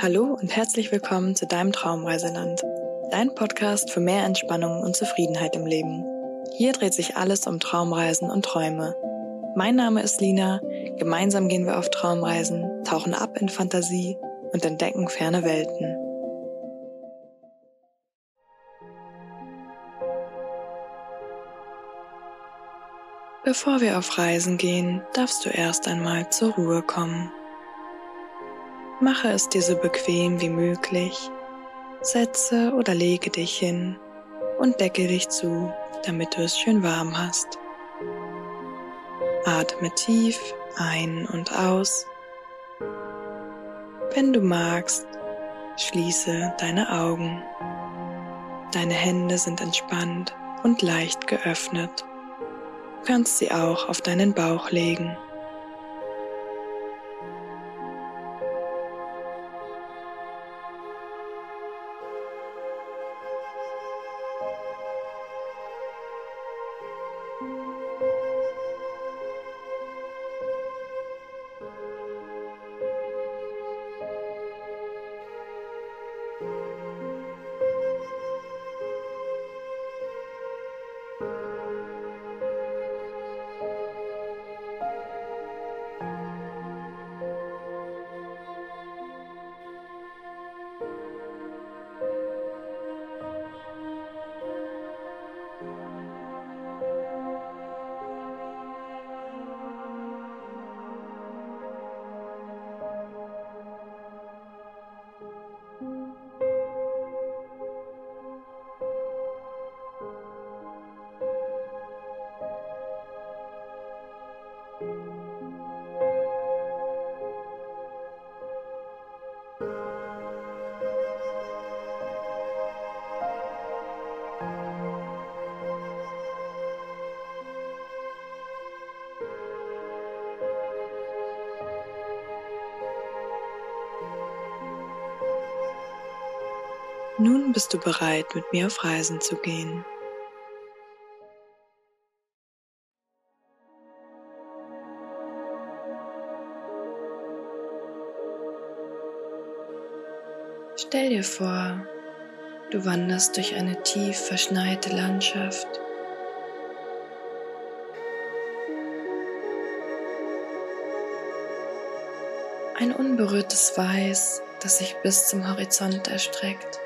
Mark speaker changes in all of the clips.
Speaker 1: Hallo und herzlich willkommen zu deinem Traumreiseland, dein Podcast für mehr Entspannung und Zufriedenheit im Leben. Hier dreht sich alles um Traumreisen und Träume. Mein Name ist Lina, gemeinsam gehen wir auf Traumreisen, tauchen ab in Fantasie und entdecken ferne Welten. Bevor wir auf Reisen gehen, darfst du erst einmal zur Ruhe kommen. Mache es dir so bequem wie möglich. Setze oder lege dich hin und decke dich zu, damit du es schön warm hast. Atme tief ein und aus. Wenn du magst, schließe deine Augen. Deine Hände sind entspannt und leicht geöffnet. Du kannst sie auch auf deinen Bauch legen. Nun bist du bereit, mit mir auf Reisen zu gehen. Stell dir vor, du wanderst durch eine tief verschneite Landschaft. Ein unberührtes Weiß, das sich bis zum Horizont erstreckt.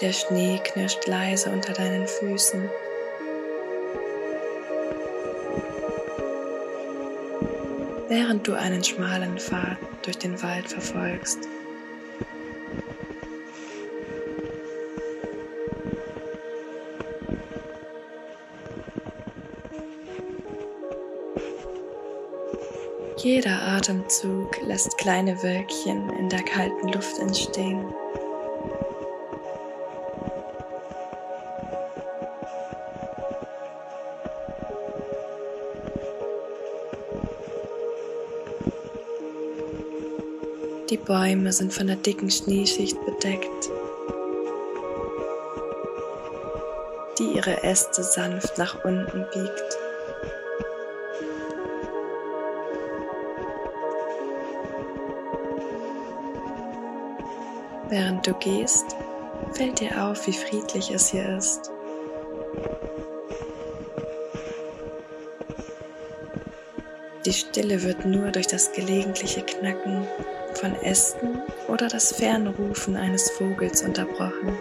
Speaker 1: Der Schnee knirscht leise unter deinen Füßen. Während du einen schmalen Pfad durch den Wald verfolgst. Jeder Atemzug lässt kleine Wölkchen in der kalten Luft entstehen. Die Bäume sind von der dicken Schneeschicht bedeckt, die ihre Äste sanft nach unten biegt. Während du gehst, fällt dir auf, wie friedlich es hier ist. Die Stille wird nur durch das gelegentliche Knacken von Ästen oder das Fernrufen eines Vogels unterbrochen.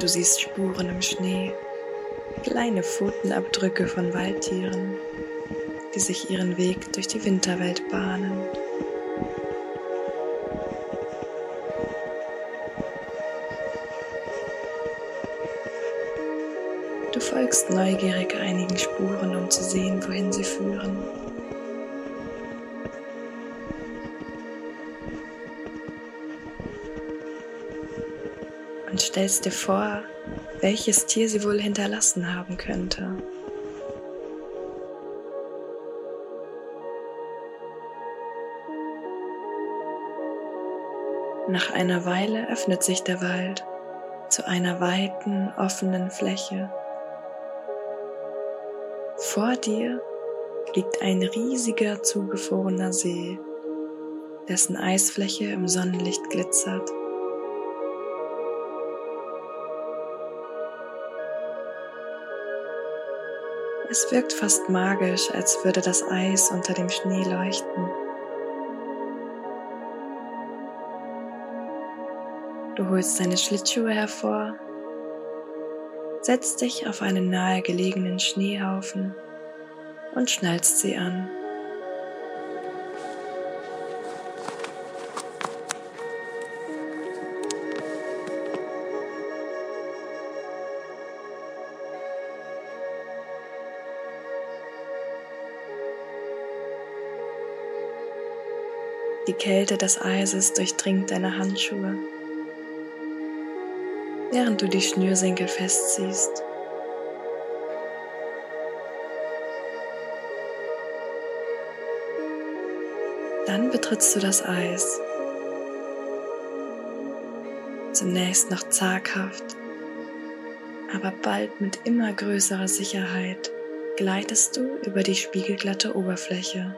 Speaker 1: Du siehst Spuren im Schnee, kleine Pfotenabdrücke von Waldtieren, die sich ihren Weg durch die Winterwelt bahnen. Du folgst neugierig einigen Spuren, um zu sehen, wohin sie führen. Und stellst dir vor, welches Tier sie wohl hinterlassen haben könnte. Nach einer Weile öffnet sich der Wald zu einer weiten, offenen Fläche. Vor dir liegt ein riesiger, zugefrorener See, dessen Eisfläche im Sonnenlicht glitzert. Es wirkt fast magisch, als würde das Eis unter dem Schnee leuchten. Du holst deine Schlittschuhe hervor, setzt dich auf einen nahegelegenen Schneehaufen und schnallst sie an. Die Kälte des Eises durchdringt deine Handschuhe während du die Schnürsenkel festziehst. Dann betrittst du das Eis. Zunächst noch zaghaft, aber bald mit immer größerer Sicherheit gleitest du über die spiegelglatte Oberfläche.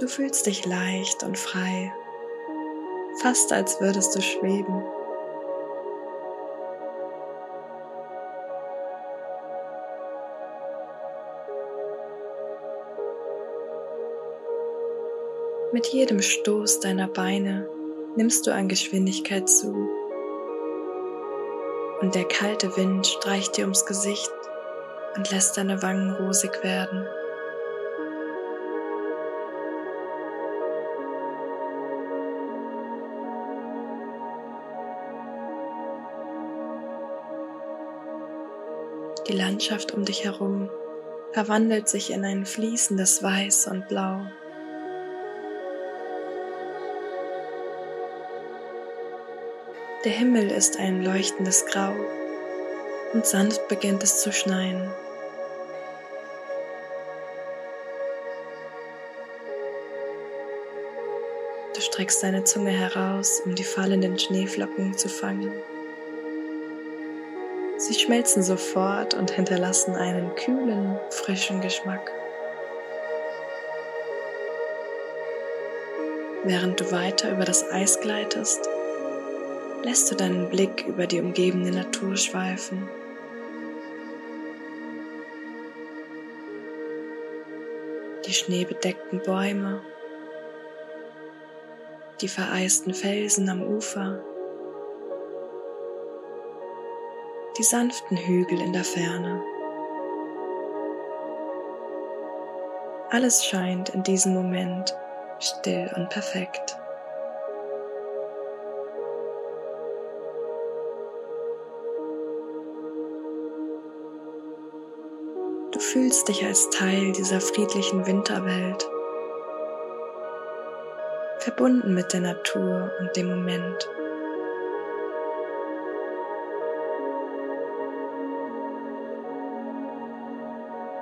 Speaker 1: Du fühlst dich leicht und frei, fast als würdest du schweben. Mit jedem Stoß deiner Beine nimmst du an Geschwindigkeit zu. Und der kalte Wind streicht dir ums Gesicht und lässt deine Wangen rosig werden. Die Landschaft um dich herum verwandelt sich in ein fließendes Weiß und Blau. Der Himmel ist ein leuchtendes Grau und sanft beginnt es zu schneien. Du streckst deine Zunge heraus, um die fallenden Schneeflocken zu fangen. Sie schmelzen sofort und hinterlassen einen kühlen, frischen Geschmack. Während du weiter über das Eis gleitest, lässt du deinen Blick über die umgebende Natur schweifen. Die schneebedeckten Bäume, die vereisten Felsen am Ufer, die sanften Hügel in der Ferne. Alles scheint in diesem Moment still und perfekt. Du fühlst dich als Teil dieser friedlichen Winterwelt, verbunden mit der Natur und dem Moment.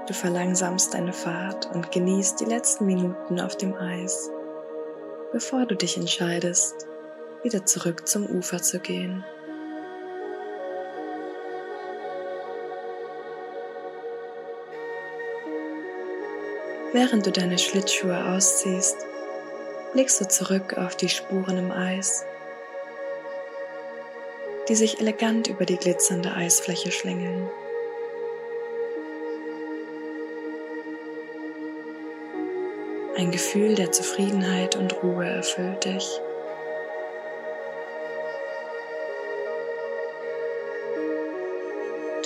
Speaker 1: Du verlangsamst deine Fahrt und genießt die letzten Minuten auf dem Eis, bevor du dich entscheidest, wieder zurück zum Ufer zu gehen. Während du deine Schlittschuhe ausziehst, blickst du zurück auf die Spuren im Eis, die sich elegant über die glitzernde Eisfläche schlängeln. Ein Gefühl der Zufriedenheit und Ruhe erfüllt dich.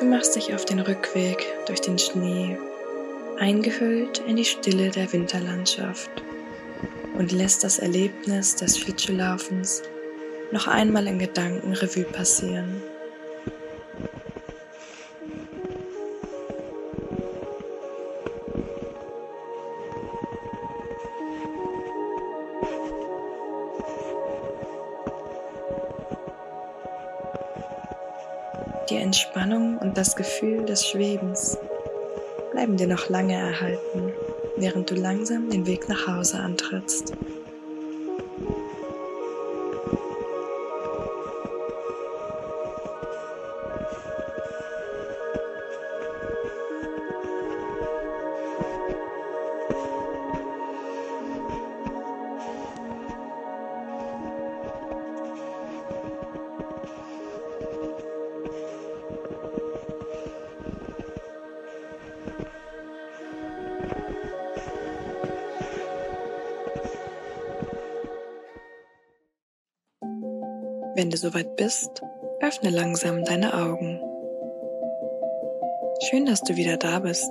Speaker 1: Du machst dich auf den Rückweg durch den Schnee, eingehüllt in die Stille der Winterlandschaft und lässt das Erlebnis des Schlittschuhlaufens noch einmal in Gedanken Revue passieren. Die Entspannung und das Gefühl des Schwebens bleiben dir noch lange erhalten. während du langsam den Weg nach Hause antrittst. Wenn du soweit bist, öffne langsam deine Augen. Schön, dass du wieder da bist.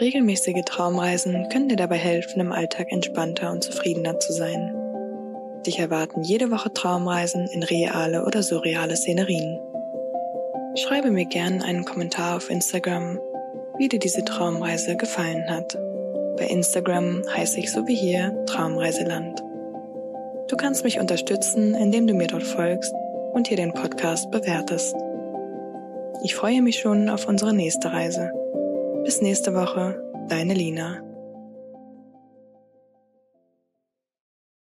Speaker 1: Regelmäßige Traumreisen können dir dabei helfen, im Alltag entspannter und zufriedener zu sein. Dich erwarten jede Woche Traumreisen in reale oder surreale Szenerien. Schreibe mir gerne einen Kommentar auf Instagram, wie dir diese Traumreise gefallen hat. Bei Instagram heiße ich so wie hier Traumreiseland. Du kannst mich unterstützen, indem du mir dort folgst und hier den Podcast bewertest. Ich freue mich schon auf unsere nächste Reise. Bis nächste Woche, deine Lina.